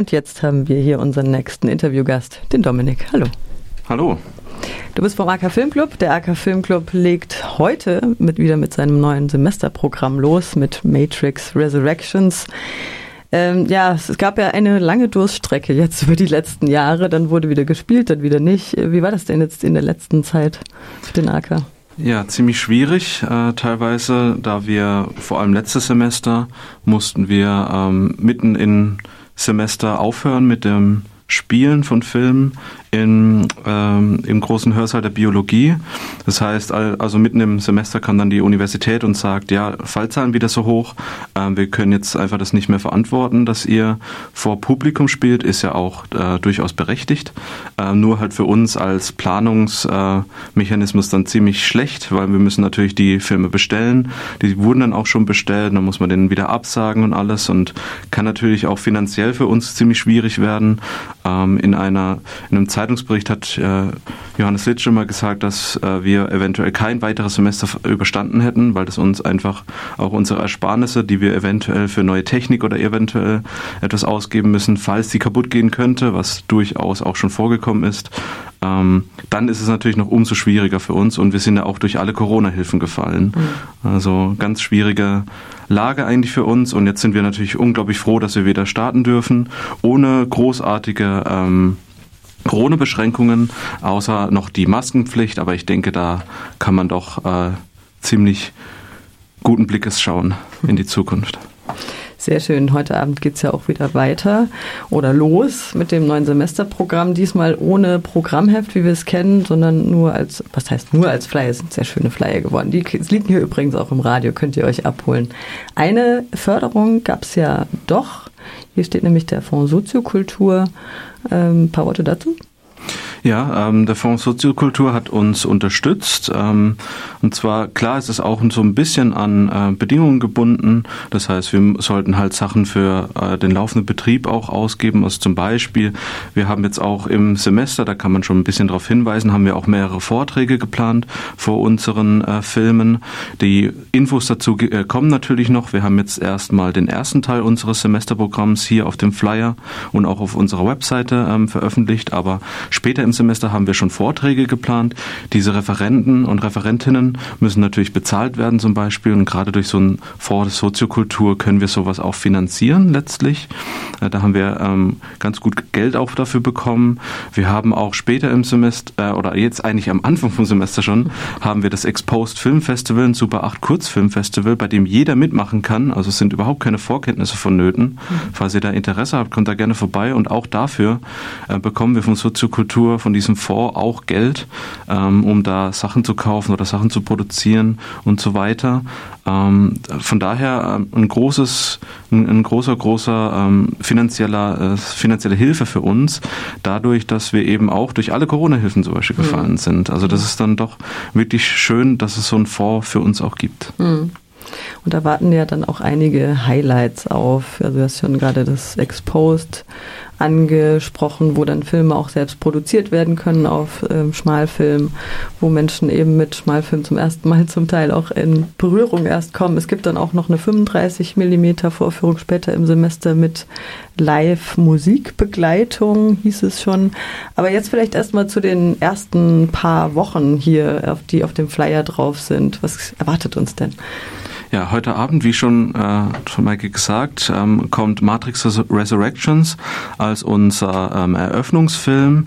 Und jetzt haben wir hier unseren nächsten Interviewgast, den Dominik. Hallo. Hallo. Du bist vom AK Filmclub. Der AK Filmclub legt heute mit, wieder mit seinem neuen Semesterprogramm los mit Matrix Resurrections. Ähm, ja, es gab ja eine lange Durststrecke jetzt über die letzten Jahre. Dann wurde wieder gespielt, dann wieder nicht. Wie war das denn jetzt in der letzten Zeit für den AK? Ja, ziemlich schwierig äh, teilweise, da wir vor allem letztes Semester mussten wir ähm, mitten in Semester aufhören mit dem Spielen von Filmen in, ähm, im großen Hörsaal der Biologie. Das heißt, also mitten im Semester kam dann die Universität und sagt, ja, Fallzahlen wieder so hoch, ähm, wir können jetzt einfach das nicht mehr verantworten, dass ihr vor Publikum spielt, ist ja auch äh, durchaus berechtigt. Äh, nur halt für uns als Planungsmechanismus äh, dann ziemlich schlecht, weil wir müssen natürlich die Filme bestellen. Die wurden dann auch schon bestellt, dann muss man denen wieder absagen und alles und kann natürlich auch finanziell für uns ziemlich schwierig werden. Ähm, in einer in einem Zeitraum Zeitungsbericht hat äh, Johannes Litsch immer gesagt, dass äh, wir eventuell kein weiteres Semester überstanden hätten, weil das uns einfach auch unsere Ersparnisse, die wir eventuell für neue Technik oder eventuell etwas ausgeben müssen, falls die kaputt gehen könnte, was durchaus auch schon vorgekommen ist, ähm, dann ist es natürlich noch umso schwieriger für uns und wir sind ja auch durch alle Corona-Hilfen gefallen. Mhm. Also ganz schwierige Lage eigentlich für uns und jetzt sind wir natürlich unglaublich froh, dass wir wieder starten dürfen, ohne großartige ähm, Corona-Beschränkungen, außer noch die Maskenpflicht, aber ich denke, da kann man doch äh, ziemlich guten Blickes schauen in die Zukunft. Sehr schön. Heute Abend geht es ja auch wieder weiter oder los mit dem neuen Semesterprogramm. Diesmal ohne Programmheft, wie wir es kennen, sondern nur als, was heißt nur als Flyer? Sind sehr schöne Flyer geworden. Die liegen hier übrigens auch im Radio, könnt ihr euch abholen. Eine Förderung gab es ja doch. Hier steht nämlich der Fonds Soziokultur. Ähm, ein paar Worte dazu? Ja, ähm, der Fonds Soziokultur hat uns unterstützt. Ähm, und zwar, klar ist es auch so ein bisschen an äh, Bedingungen gebunden. Das heißt, wir sollten halt Sachen für äh, den laufenden Betrieb auch ausgeben. Also zum Beispiel, wir haben jetzt auch im Semester, da kann man schon ein bisschen darauf hinweisen, haben wir auch mehrere Vorträge geplant vor unseren äh, Filmen. Die Infos dazu äh, kommen natürlich noch. Wir haben jetzt erstmal den ersten Teil unseres Semesterprogramms hier auf dem Flyer und auch auf unserer Webseite ähm, veröffentlicht. Aber später im im Semester haben wir schon Vorträge geplant. Diese Referenten und Referentinnen müssen natürlich bezahlt werden zum Beispiel und gerade durch so ein Fonds Soziokultur können wir sowas auch finanzieren letztlich. Äh, da haben wir ähm, ganz gut Geld auch dafür bekommen. Wir haben auch später im Semester äh, oder jetzt eigentlich am Anfang vom Semester schon haben wir das Exposed Film Festival, ein Super 8 Kurzfilmfestival, bei dem jeder mitmachen kann. Also es sind überhaupt keine Vorkenntnisse vonnöten. Mhm. Falls ihr da Interesse habt, kommt da gerne vorbei und auch dafür äh, bekommen wir von Soziokultur von diesem Fonds auch Geld, ähm, um da Sachen zu kaufen oder Sachen zu produzieren und so weiter. Ähm, von daher ähm, ein großes, ein, ein großer, großer ähm, finanzieller, äh, finanzielle Hilfe für uns, dadurch, dass wir eben auch durch alle Corona-Hilfen zum Beispiel gefallen mhm. sind. Also das ist dann doch wirklich schön, dass es so einen Fonds für uns auch gibt. Mhm. Und da warten ja dann auch einige Highlights auf. Also du hast schon gerade das Exposed angesprochen, wo dann Filme auch selbst produziert werden können auf ähm, Schmalfilm, wo Menschen eben mit Schmalfilm zum ersten Mal zum Teil auch in Berührung erst kommen. Es gibt dann auch noch eine 35 Millimeter Vorführung später im Semester mit Live-Musikbegleitung, hieß es schon. Aber jetzt vielleicht erstmal zu den ersten paar Wochen hier, auf die auf dem Flyer drauf sind. Was erwartet uns denn? Ja, heute Abend, wie schon äh, von Maike gesagt, ähm, kommt Matrix Resurrections als unser ähm, Eröffnungsfilm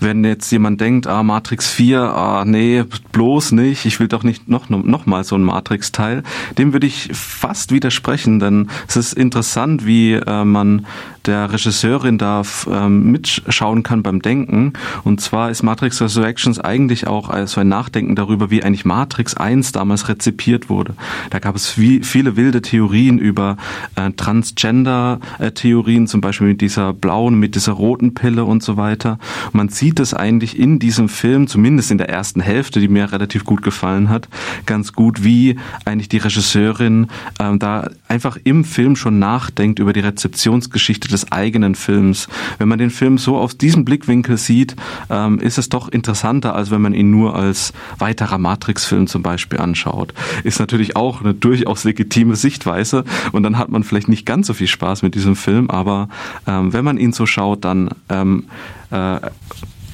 wenn jetzt jemand denkt, ah, Matrix 4, ah, nee, bloß nicht, ich will doch nicht noch, noch mal so ein Matrix-Teil, dem würde ich fast widersprechen, denn es ist interessant, wie äh, man der Regisseurin da ähm, mitschauen kann beim Denken. Und zwar ist Matrix Resurrections eigentlich auch so ein Nachdenken darüber, wie eigentlich Matrix 1 damals rezipiert wurde. Da gab es wie, viele wilde Theorien über äh, Transgender-Theorien, zum Beispiel mit dieser blauen, mit dieser roten Pille und so weiter. Man sieht sieht es eigentlich in diesem Film, zumindest in der ersten Hälfte, die mir relativ gut gefallen hat, ganz gut, wie eigentlich die Regisseurin ähm, da einfach im Film schon nachdenkt über die Rezeptionsgeschichte des eigenen Films. Wenn man den Film so aus diesem Blickwinkel sieht, ähm, ist es doch interessanter, als wenn man ihn nur als weiterer Matrix-Film zum Beispiel anschaut. Ist natürlich auch eine durchaus legitime Sichtweise und dann hat man vielleicht nicht ganz so viel Spaß mit diesem Film, aber ähm, wenn man ihn so schaut, dann ähm, äh,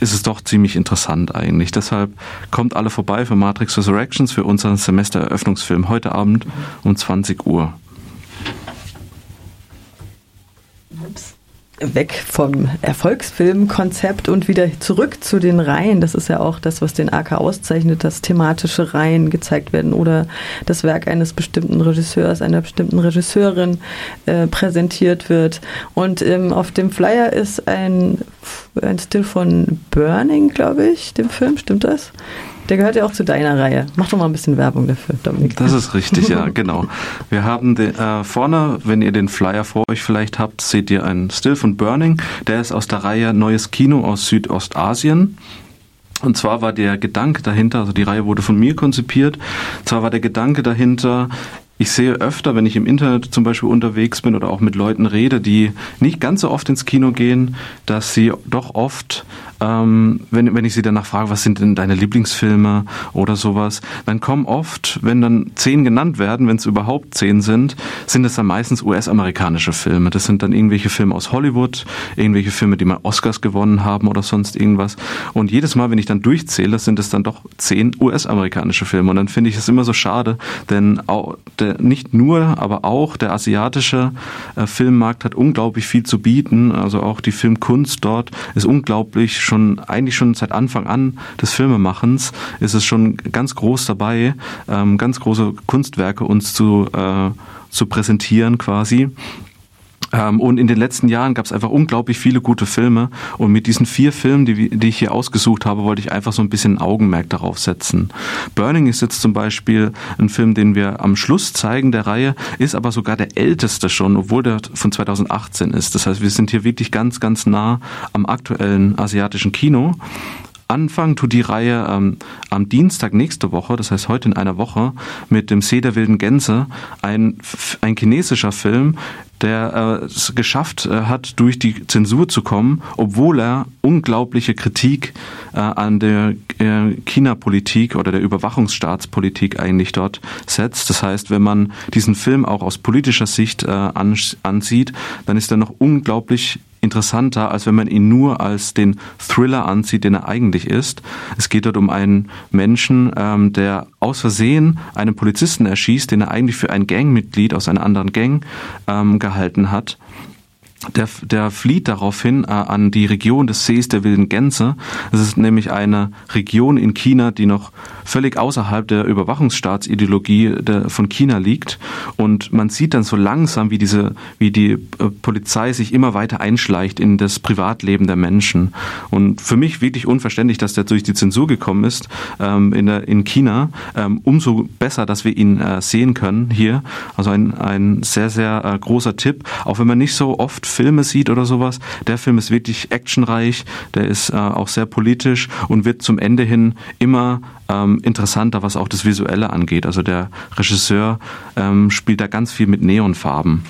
ist es doch ziemlich interessant eigentlich. Deshalb kommt alle vorbei für Matrix Resurrections für unseren Semestereröffnungsfilm heute Abend um 20 Uhr. Weg vom Erfolgsfilmkonzept und wieder zurück zu den Reihen. Das ist ja auch das, was den AK auszeichnet, dass thematische Reihen gezeigt werden oder das Werk eines bestimmten Regisseurs, einer bestimmten Regisseurin äh, präsentiert wird. Und ähm, auf dem Flyer ist ein, ein Still von Burning, glaube ich, dem Film. Stimmt das? Der gehört ja auch zu deiner Reihe. Mach doch mal ein bisschen Werbung dafür, Dominik. Das ist richtig, ja, genau. Wir haben den, äh, vorne, wenn ihr den Flyer vor euch vielleicht habt, seht ihr einen Still von Burning. Der ist aus der Reihe Neues Kino aus Südostasien. Und zwar war der Gedanke dahinter, also die Reihe wurde von mir konzipiert, zwar war der Gedanke dahinter, ich sehe öfter, wenn ich im Internet zum Beispiel unterwegs bin oder auch mit Leuten rede, die nicht ganz so oft ins Kino gehen, dass sie doch oft ähm, wenn, wenn ich sie danach frage, was sind denn deine Lieblingsfilme oder sowas, dann kommen oft, wenn dann zehn genannt werden, wenn es überhaupt zehn sind, sind es dann meistens US-amerikanische Filme. Das sind dann irgendwelche Filme aus Hollywood, irgendwelche Filme, die mal Oscars gewonnen haben oder sonst irgendwas. Und jedes Mal, wenn ich dann durchzähle, sind es dann doch zehn US-amerikanische Filme. Und dann finde ich es immer so schade, denn auch der, nicht nur, aber auch der asiatische äh, Filmmarkt hat unglaublich viel zu bieten. Also auch die Filmkunst dort ist unglaublich schon eigentlich schon seit Anfang an des Filmemachens ist es schon ganz groß dabei, ähm, ganz große Kunstwerke uns zu, äh, zu präsentieren quasi. Ähm, und in den letzten Jahren gab es einfach unglaublich viele gute Filme. Und mit diesen vier Filmen, die, die ich hier ausgesucht habe, wollte ich einfach so ein bisschen Augenmerk darauf setzen. Burning ist jetzt zum Beispiel ein Film, den wir am Schluss zeigen der Reihe, ist aber sogar der älteste schon, obwohl der von 2018 ist. Das heißt, wir sind hier wirklich ganz, ganz nah am aktuellen asiatischen Kino. Anfangen tut die Reihe ähm, am Dienstag nächste Woche, das heißt heute in einer Woche, mit dem See der wilden Gänse, ein, ein chinesischer Film, der äh, es geschafft äh, hat, durch die Zensur zu kommen, obwohl er unglaubliche Kritik äh, an der äh, China-Politik oder der Überwachungsstaatspolitik eigentlich dort setzt. Das heißt, wenn man diesen Film auch aus politischer Sicht äh, ansieht, dann ist er noch unglaublich interessanter, als wenn man ihn nur als den Thriller ansieht, den er eigentlich ist. Es geht dort um einen Menschen, ähm, der aus Versehen einen Polizisten erschießt, den er eigentlich für ein Gangmitglied aus einer anderen Gang ähm, gehalten hat der, der flieht daraufhin äh, an die Region des Sees der wilden Gänse. Es ist nämlich eine Region in China, die noch völlig außerhalb der Überwachungsstaatsideologie der, von China liegt. Und man sieht dann so langsam, wie diese, wie die äh, Polizei sich immer weiter einschleicht in das Privatleben der Menschen. Und für mich wirklich unverständlich, dass der durch die Zensur gekommen ist ähm, in, der, in China. Ähm, umso besser, dass wir ihn äh, sehen können hier. Also ein, ein sehr, sehr äh, großer Tipp. Auch wenn man nicht so oft Filme sieht oder sowas. Der Film ist wirklich actionreich, der ist äh, auch sehr politisch und wird zum Ende hin immer ähm, interessanter, was auch das Visuelle angeht. Also der Regisseur ähm, spielt da ganz viel mit Neonfarben.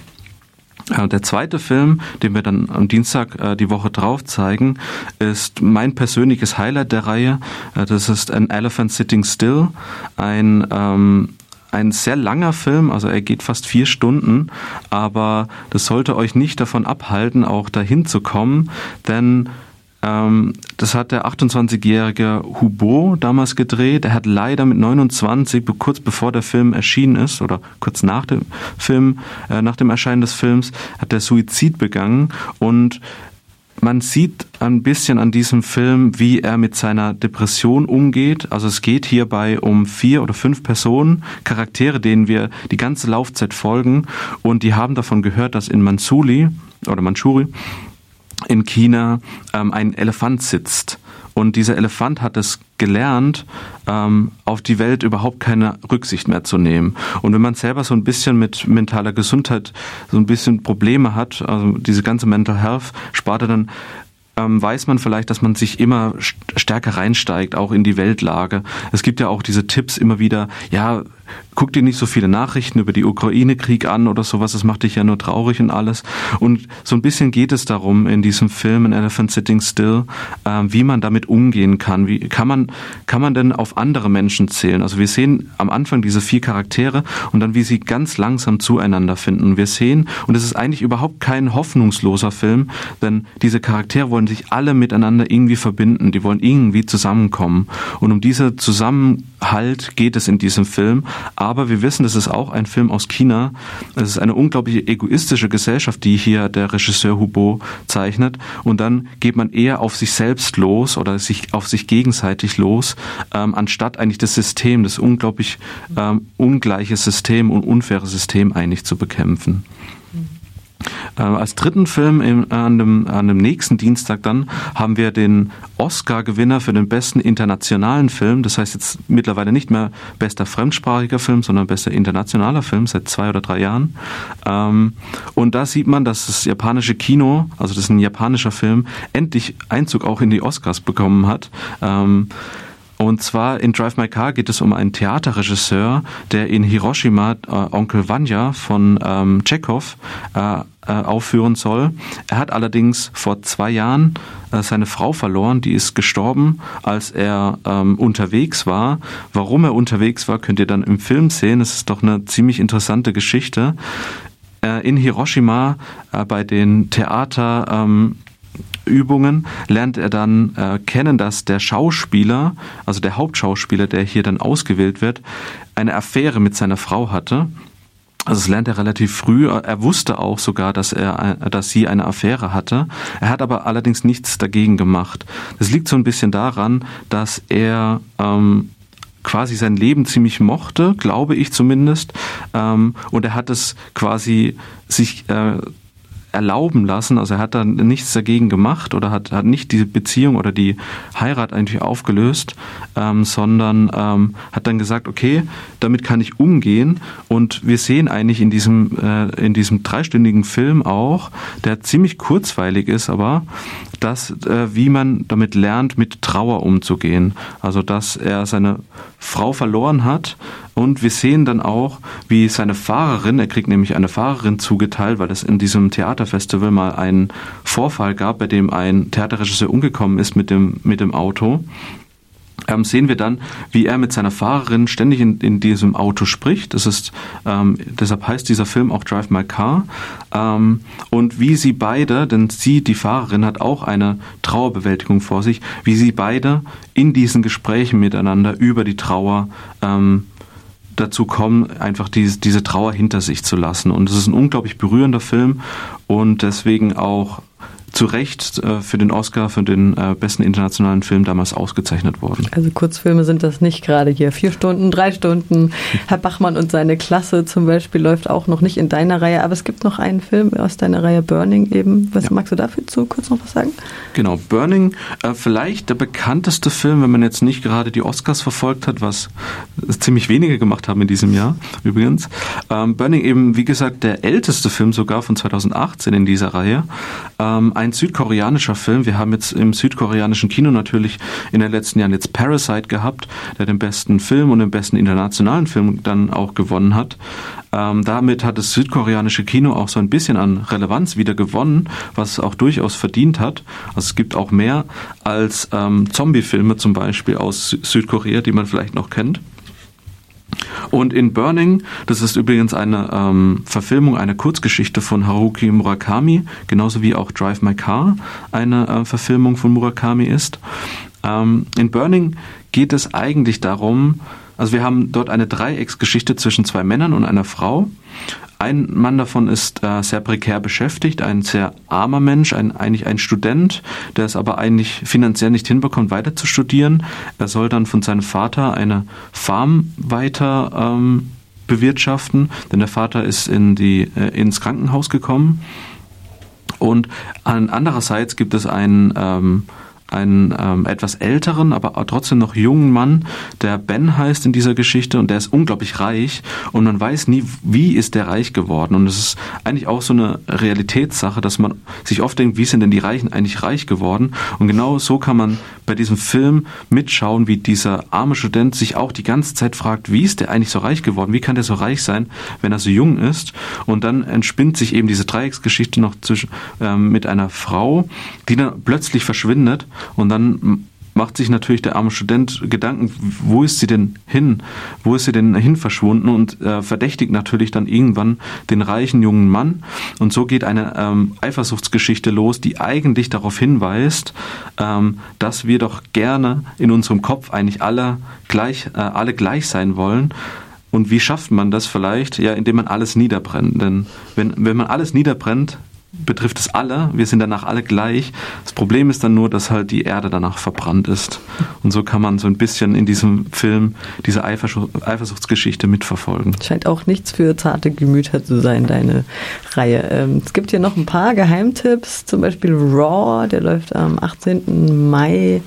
Äh, der zweite Film, den wir dann am Dienstag äh, die Woche drauf zeigen, ist mein persönliches Highlight der Reihe. Äh, das ist An Elephant Sitting Still, ein ähm, ein sehr langer Film, also er geht fast vier Stunden, aber das sollte euch nicht davon abhalten, auch dahin zu kommen, denn ähm, das hat der 28-jährige Hubo damals gedreht. Er hat leider mit 29, kurz bevor der Film erschienen ist, oder kurz nach dem Film, äh, nach dem Erscheinen des Films, hat er Suizid begangen und man sieht ein bisschen an diesem Film, wie er mit seiner Depression umgeht. Also es geht hierbei um vier oder fünf Personen, Charaktere, denen wir die ganze Laufzeit folgen. Und die haben davon gehört, dass in Mansuli oder Manchuri in China ähm, ein Elefant sitzt. Und dieser Elefant hat es gelernt, ähm, auf die Welt überhaupt keine Rücksicht mehr zu nehmen. Und wenn man selber so ein bisschen mit mentaler Gesundheit so ein bisschen Probleme hat, also diese ganze Mental Health Sparte, dann ähm, weiß man vielleicht, dass man sich immer stärker reinsteigt, auch in die Weltlage. Es gibt ja auch diese Tipps immer wieder, ja, guck dir nicht so viele Nachrichten über die Ukraine-Krieg an oder sowas, das macht dich ja nur traurig und alles. Und so ein bisschen geht es darum in diesem Film, in Elephant Sitting Still, äh, wie man damit umgehen kann. Wie kann man, kann man denn auf andere Menschen zählen? Also wir sehen am Anfang diese vier Charaktere und dann, wie sie ganz langsam zueinander finden. Wir sehen, und es ist eigentlich überhaupt kein hoffnungsloser Film, denn diese Charaktere wollen sich alle miteinander irgendwie verbinden, die wollen irgendwie zusammenkommen. Und um diese Zusammenhalt geht es in diesem Film. Aber wir wissen, das ist auch ein Film aus China. Es ist eine unglaublich egoistische Gesellschaft, die hier der Regisseur Hubo zeichnet. Und dann geht man eher auf sich selbst los oder sich auf sich gegenseitig los, ähm, anstatt eigentlich das System, das unglaublich ähm, ungleiche System und unfaire System eigentlich zu bekämpfen. Äh, als dritten Film im, an, dem, an dem nächsten Dienstag dann haben wir den Oscar-Gewinner für den besten internationalen Film. Das heißt jetzt mittlerweile nicht mehr bester fremdsprachiger Film, sondern bester internationaler Film seit zwei oder drei Jahren. Ähm, und da sieht man, dass das japanische Kino, also das ist ein japanischer Film, endlich Einzug auch in die Oscars bekommen hat. Ähm, und zwar in Drive My Car geht es um einen Theaterregisseur, der in Hiroshima äh, Onkel Vanya von ähm, Chekhov äh, äh, aufführen soll. Er hat allerdings vor zwei Jahren äh, seine Frau verloren, die ist gestorben, als er ähm, unterwegs war. Warum er unterwegs war, könnt ihr dann im Film sehen. Es ist doch eine ziemlich interessante Geschichte. Äh, in Hiroshima äh, bei den Theater ähm, Übungen lernt er dann äh, kennen, dass der Schauspieler, also der Hauptschauspieler, der hier dann ausgewählt wird, eine Affäre mit seiner Frau hatte. Also das lernt er relativ früh. Er wusste auch sogar, dass er, dass sie eine Affäre hatte. Er hat aber allerdings nichts dagegen gemacht. Das liegt so ein bisschen daran, dass er ähm, quasi sein Leben ziemlich mochte, glaube ich zumindest. Ähm, und er hat es quasi sich äh, erlauben lassen. Also er hat dann nichts dagegen gemacht oder hat, hat nicht die Beziehung oder die Heirat eigentlich aufgelöst, ähm, sondern ähm, hat dann gesagt, okay, damit kann ich umgehen. Und wir sehen eigentlich in diesem, äh, in diesem dreistündigen Film auch, der ziemlich kurzweilig ist, aber dass, äh, wie man damit lernt, mit Trauer umzugehen. Also dass er seine Frau verloren hat und wir sehen dann auch, wie seine Fahrerin, er kriegt nämlich eine Fahrerin zugeteilt, weil es in diesem Theaterfestival mal einen Vorfall gab, bei dem ein Theaterregisseur umgekommen ist mit dem, mit dem Auto ähm, sehen wir dann, wie er mit seiner Fahrerin ständig in, in diesem Auto spricht. Das ist, ähm, deshalb heißt dieser Film auch Drive My Car. Ähm, und wie sie beide, denn sie, die Fahrerin, hat auch eine Trauerbewältigung vor sich, wie sie beide in diesen Gesprächen miteinander über die Trauer ähm, dazu kommen, einfach diese, diese Trauer hinter sich zu lassen. Und es ist ein unglaublich berührender Film und deswegen auch zu Recht äh, für den Oscar für den äh, besten internationalen Film damals ausgezeichnet worden. Also Kurzfilme sind das nicht gerade hier. Vier Stunden, drei Stunden. Herr Bachmann und seine Klasse zum Beispiel läuft auch noch nicht in deiner Reihe, aber es gibt noch einen Film aus deiner Reihe Burning eben. Was ja. magst du dafür zu kurz noch was sagen? Genau, Burning, äh, vielleicht der bekannteste Film, wenn man jetzt nicht gerade die Oscars verfolgt hat, was ziemlich wenige gemacht haben in diesem Jahr übrigens. Ähm, Burning eben, wie gesagt, der älteste Film sogar von 2018 in dieser Reihe. Ähm, ein südkoreanischer Film. Wir haben jetzt im südkoreanischen Kino natürlich in den letzten Jahren jetzt Parasite gehabt, der den besten Film und den besten internationalen Film dann auch gewonnen hat. Ähm, damit hat das südkoreanische Kino auch so ein bisschen an Relevanz wieder gewonnen, was es auch durchaus verdient hat. Also es gibt auch mehr als ähm, Zombie-Filme zum Beispiel aus Südkorea, die man vielleicht noch kennt. Und in Burning, das ist übrigens eine ähm, Verfilmung, eine Kurzgeschichte von Haruki Murakami, genauso wie auch Drive My Car eine äh, Verfilmung von Murakami ist. Ähm, in Burning geht es eigentlich darum, also wir haben dort eine Dreiecksgeschichte zwischen zwei Männern und einer Frau. Ein Mann davon ist äh, sehr prekär beschäftigt, ein sehr armer Mensch, ein, eigentlich ein Student, der es aber eigentlich finanziell nicht hinbekommt, weiter zu studieren. Er soll dann von seinem Vater eine Farm weiter ähm, bewirtschaften, denn der Vater ist in die, äh, ins Krankenhaus gekommen. Und an, andererseits gibt es einen ähm, einen ähm, etwas älteren, aber trotzdem noch jungen Mann, der Ben heißt in dieser Geschichte und der ist unglaublich reich und man weiß nie, wie ist der reich geworden. Und es ist eigentlich auch so eine Realitätssache, dass man sich oft denkt, wie sind denn die Reichen eigentlich reich geworden? Und genau so kann man bei diesem Film mitschauen, wie dieser arme Student sich auch die ganze Zeit fragt, wie ist der eigentlich so reich geworden? Wie kann der so reich sein, wenn er so jung ist? Und dann entspinnt sich eben diese Dreiecksgeschichte noch zwischen, ähm, mit einer Frau, die dann plötzlich verschwindet und dann macht sich natürlich der arme Student Gedanken, wo ist sie denn hin? Wo ist sie denn hin verschwunden? Und äh, verdächtigt natürlich dann irgendwann den reichen jungen Mann. Und so geht eine ähm, Eifersuchtsgeschichte los, die eigentlich darauf hinweist, ähm, dass wir doch gerne in unserem Kopf eigentlich alle gleich, äh, alle gleich sein wollen. Und wie schafft man das vielleicht? Ja, indem man alles niederbrennt. Denn wenn, wenn man alles niederbrennt, betrifft es alle. Wir sind danach alle gleich. Das Problem ist dann nur, dass halt die Erde danach verbrannt ist. Und so kann man so ein bisschen in diesem Film diese Eifersuchtsgeschichte mitverfolgen. Scheint auch nichts für zarte Gemüter zu sein, deine Reihe. Ähm, es gibt hier noch ein paar Geheimtipps, zum Beispiel Raw, der läuft am 18. Mai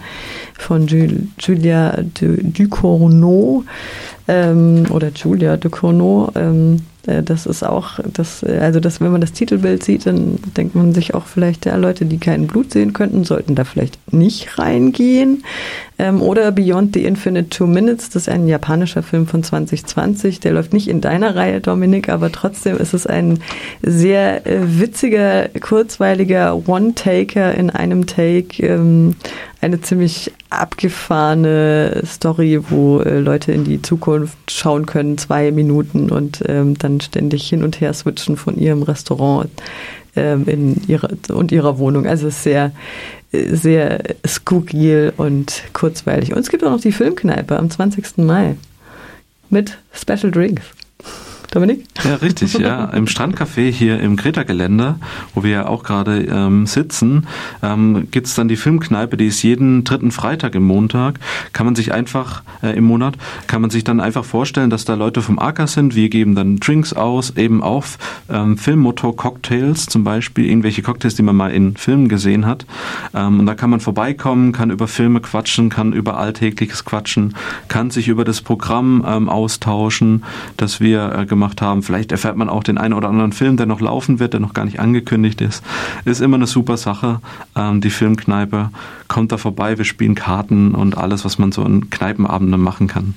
von Julia Ducournau ähm, oder Julia Ducournau. Äh, das ist auch, das, äh, also das, wenn man das Titelbild sieht, dann denkt man sich auch vielleicht, ja, Leute, die kein Blut sehen könnten, sollten da vielleicht nicht reingehen. Ähm, oder Beyond the Infinite Two Minutes, das ist ein japanischer Film von 2020. Der läuft nicht in deiner Reihe, Dominik, aber trotzdem ist es ein sehr äh, witziger, kurzweiliger One-Taker in einem Take. Ähm, eine ziemlich abgefahrene Story, wo äh, Leute in die Zukunft schauen können, zwei Minuten und ähm, dann ständig hin und her switchen von ihrem Restaurant ähm, in ihrer und ihrer Wohnung. Also sehr sehr skurril und kurzweilig. Und es gibt auch noch die Filmkneipe am 20. Mai mit Special Drinks. Dominik? Ja, richtig, ja. Im Strandcafé hier im Greta-Gelände, wo wir ja auch gerade ähm, sitzen, ähm, gibt es dann die Filmkneipe, die ist jeden dritten Freitag im Montag. Kann man sich einfach, äh, im Monat, kann man sich dann einfach vorstellen, dass da Leute vom Acker sind. Wir geben dann Drinks aus, eben auch ähm, Filmmotor-Cocktails, zum Beispiel irgendwelche Cocktails, die man mal in Filmen gesehen hat. Ähm, und da kann man vorbeikommen, kann über Filme quatschen, kann über Alltägliches quatschen, kann sich über das Programm ähm, austauschen, das wir äh, gemacht gemacht haben. Vielleicht erfährt man auch den einen oder anderen Film, der noch laufen wird, der noch gar nicht angekündigt ist. Ist immer eine super Sache. Ähm, die Filmkneipe kommt da vorbei, wir spielen Karten und alles, was man so in Kneipenabenden machen kann.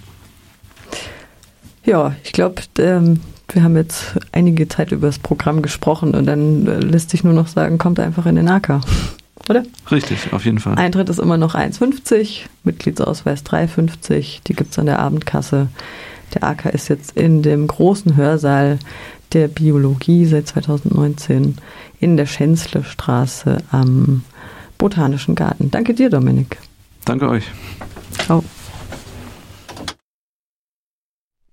Ja, ich glaube, ähm, wir haben jetzt einige Zeit über das Programm gesprochen und dann äh, lässt sich nur noch sagen, kommt einfach in den AK. Oder? Richtig, auf jeden Fall. Eintritt ist immer noch 1,50, Mitgliedsausweis 3,50, die gibt es an der Abendkasse. Der AK ist jetzt in dem großen Hörsaal der Biologie seit 2019 in der Schänzle-Straße am Botanischen Garten. Danke dir, Dominik. Danke euch. Ciao.